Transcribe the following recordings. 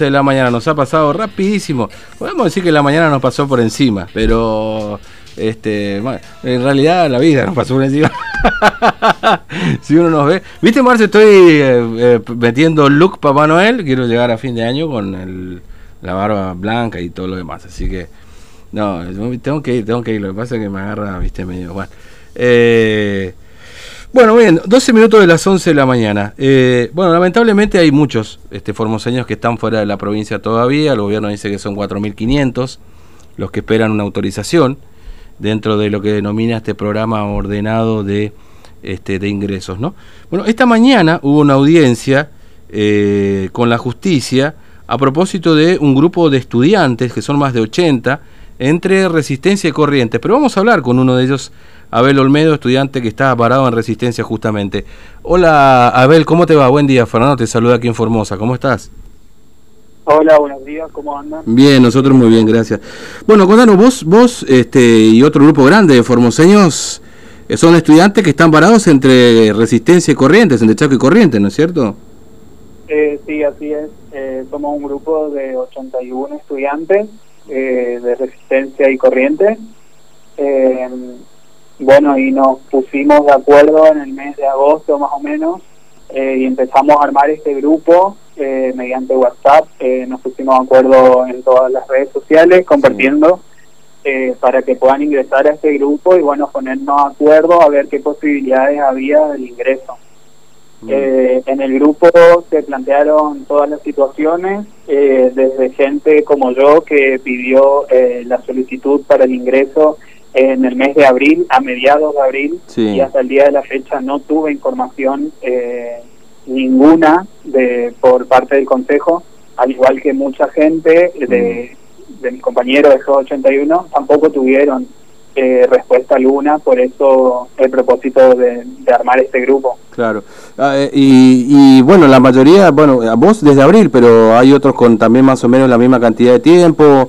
de la mañana nos ha pasado rapidísimo. Podemos decir que la mañana nos pasó por encima, pero este, en realidad la vida nos pasó por encima. si uno nos ve. ¿Viste, Marce? Estoy eh, eh, metiendo look Papá Noel. Quiero llegar a fin de año con el, la barba blanca y todo lo demás. Así que, no, tengo que ir, tengo que ir. Lo que pasa es que me agarra, viste, medio. Bueno. Eh, bueno, bien, 12 minutos de las 11 de la mañana. Eh, bueno, lamentablemente hay muchos este, formoseños que están fuera de la provincia todavía. El gobierno dice que son 4.500 los que esperan una autorización dentro de lo que denomina este programa ordenado de, este, de ingresos. ¿no? Bueno, esta mañana hubo una audiencia eh, con la justicia a propósito de un grupo de estudiantes, que son más de 80, entre Resistencia y Corrientes. Pero vamos a hablar con uno de ellos Abel Olmedo, estudiante que está parado en Resistencia justamente. Hola Abel, ¿cómo te va? Buen día, Fernando te saluda aquí en Formosa, ¿cómo estás? Hola, buenos días, ¿cómo andan? Bien, nosotros muy bien, gracias. Bueno, contanos, vos, vos este, y otro grupo grande de formoseños eh, son estudiantes que están parados entre Resistencia y Corrientes, entre Chaco y Corrientes, ¿no es cierto? Eh, sí, así es. Eh, somos un grupo de 81 estudiantes de Resistencia y Corrientes. Bueno, y nos pusimos de acuerdo en el mes de agosto más o menos eh, y empezamos a armar este grupo eh, mediante WhatsApp. Eh, nos pusimos de acuerdo en todas las redes sociales compartiendo para que puedan ingresar a este grupo y bueno, ponernos de acuerdo a ver qué posibilidades había del ingreso. Mm. en el grupo se plantearon todas las situaciones, desde gente como yo que pidió la solicitud para el ingreso en el mes de abril, a mediados de abril, y hasta el día de la fecha no tuve información eh, ninguna de por parte del Consejo, al igual que mucha gente de, mm. de mis compañeros de 81 tampoco tuvieron eh, respuesta alguna, por eso el propósito de, armar este grupo. Claro, ah, eh, y, y, bueno, la mayoría, bueno, a vos desde abril, pero hay otros con también más o menos la misma cantidad de tiempo.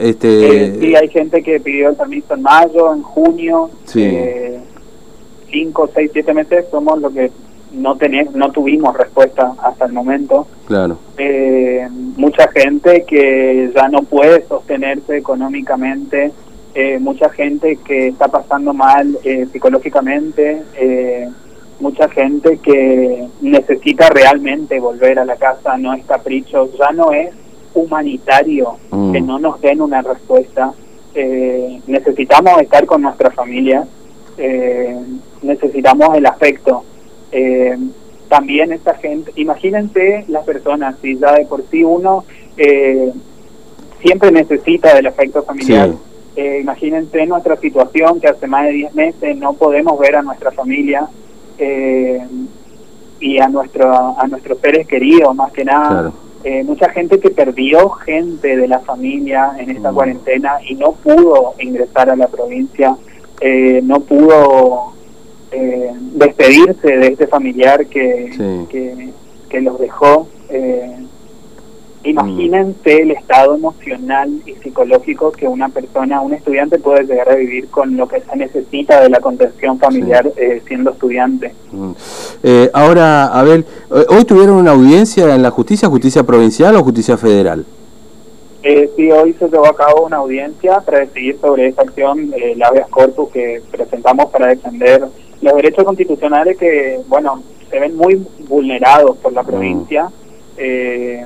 Este... Eh, sí, hay gente que pidió el permiso en mayo, en junio, sí. eh, cinco, seis, siete meses somos lo que no tenés, no tuvimos respuesta hasta el momento. Claro. Eh, mucha gente que ya no puede sostenerse económicamente, eh, mucha gente que está pasando mal eh, psicológicamente, eh, mucha gente que necesita realmente volver a la casa, no es capricho, ya no es humanitario que mm. no nos den una respuesta. Eh, necesitamos estar con nuestra familia, eh, necesitamos el afecto. Eh, también esta gente, imagínense las personas, si ya de por sí uno siempre necesita del afecto familiar. imagínense nuestra situación que hace más de 10 meses no podemos ver a nuestra familia y a, nuestro, a nuestros seres queridos, más que nada. Eh, mucha gente que perdió gente de la familia en esta mm. cuarentena y no pudo ingresar a la provincia, eh, no pudo eh, despedirse de este familiar que, que, que, los dejó. Imagínense el estado emocional y psicológico que una persona, un estudiante puede llegar a vivir con lo que se necesita de la contención familiar eh, siendo estudiante. Mm. Eh, ahora, Abel, eh, ¿hoy tuvieron una audiencia en la justicia, justicia provincial o justicia federal? Eh, sí, hoy se llevó a cabo una audiencia para decidir sobre esta acción, el habeas corpus que presentamos para defender los derechos constitucionales que, bueno, se ven muy vulnerados por la mm. provincia. Eh,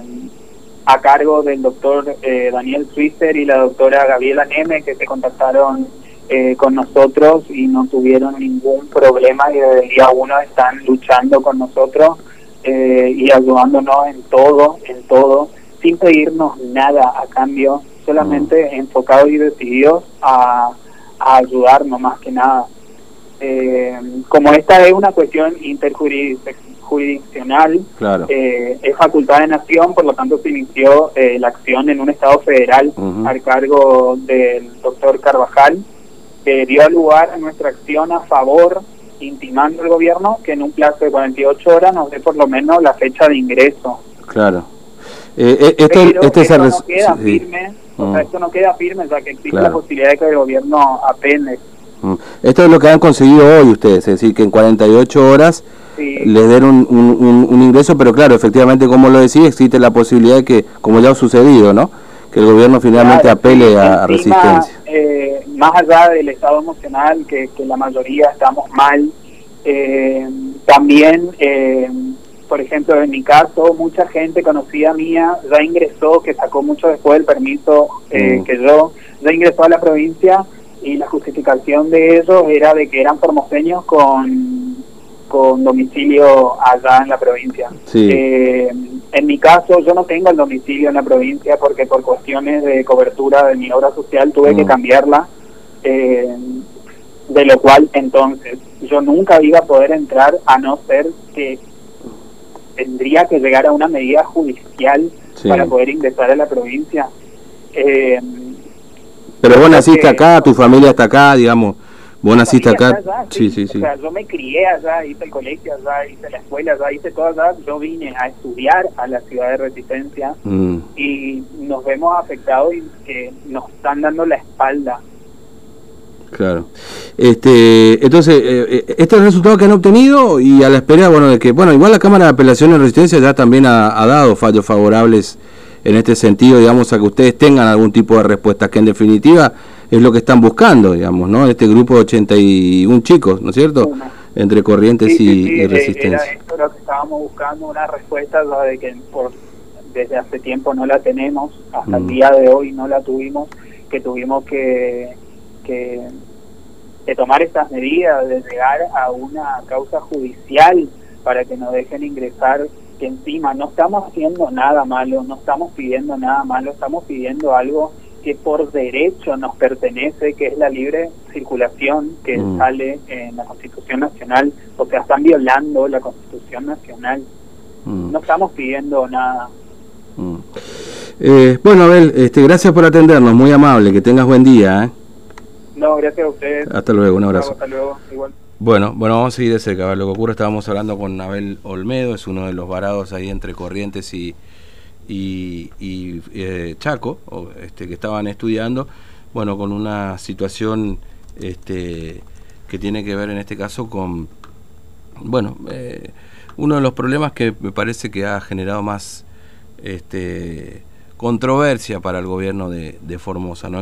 a cargo del doctor eh, Daniel Switzer y la doctora Gabriela Neme, que se contactaron eh, con nosotros y no tuvieron ningún problema y desde el día uno están luchando con nosotros eh, y ayudándonos en todo, en todo, sin pedirnos nada a cambio, solamente mm. enfocados y decididos a, a ayudarnos más que nada. como esta es una cuestión interjurisdiccional, jurisdiccional, eh, es facultad de nación, por lo tanto se inició eh, la acción en un estado federal al cargo del doctor Carvajal, que dio lugar a nuestra acción a favor, intimando al gobierno que en un plazo de 48 horas nos dé por lo menos la fecha de ingreso. Claro. Eh, esto, esto, no queda firme, o sea, esto no queda firme, ya que existe la posibilidad de que el gobierno apene. Esto es lo que han conseguido hoy ustedes, es decir, que en 48 horas les den un, un, ingreso, pero claro, efectivamente, como lo decía, existe la posibilidad de que, como ya ha sucedido, ¿no? Que el gobierno finalmente apele a, resistencia. Eh, más allá del estado emocional, que, que la mayoría estamos mal, eh, también, eh, por ejemplo, en mi caso, mucha gente conocida mía ya ingresó, que sacó mucho después del permiso mm. que yo, ya ingresó a la provincia y la justificación de ellos era de que eran formoseños con, con domicilio allá en la provincia. Eh, en mi caso, yo no tengo el domicilio en la provincia porque por cuestiones de cobertura de mi obra social tuve que mm. cambiarla, eh, de lo cual entonces yo nunca iba a poder entrar a no ser que tendría que llegar a una medida judicial para poder ingresar a la provincia. Eh, pero vos naciste acá, tu familia está acá, digamos. Vos naciste acá. sí, sí, sí, O sea, yo me crié allá, hice el colegio allá, hice la escuela allá, hice todo allá. Yo vine a estudiar a la ciudad de Resistencia mm. y nos vemos afectados y que nos están dando la espalda. Claro. Este, entonces, eh, eh, este es el resultado que han obtenido y a la espera, bueno, de que, bueno, igual la Cámara de Apelación de Resistencia ya también ha, ha dado fallos favorables en este sentido, digamos, a que ustedes tengan algún tipo de respuesta, que en definitiva es lo que están buscando, digamos, ¿no? Este grupo de 81 chicos, ¿no es cierto? Entre Corrientes y, Resistencia. Era esto lo que estábamos buscando, una respuesta de que por, desde hace tiempo no la tenemos, hasta el mm. día de hoy no la tuvimos, que tuvimos que, que, que tomar estas medidas, de llegar a una causa judicial para que nos dejen ingresar que encima no estamos haciendo nada malo, no estamos pidiendo nada malo, estamos pidiendo algo que por derecho nos pertenece, que es la libre circulación que mm. sale en la Constitución Nacional, o sea, están violando la Constitución Nacional. Mm. No estamos pidiendo nada. Mm. Eh, bueno, Abel, este, gracias por atendernos, muy amable, que tengas buen día. ¿eh? No, gracias a ustedes. Hasta luego, un abrazo. hasta luego, igual. Bueno, bueno, vamos a seguir de cerca. A lo que ocurre, estábamos hablando con Abel Olmedo, es uno de los varados ahí entre Corrientes y, eh, Chaco, este, que estaban estudiando, bueno, con una situación este, que tiene que ver en este caso con, bueno, eh, uno de los problemas que me parece que ha generado más este, controversia para el gobierno de, de Formosa, ¿no?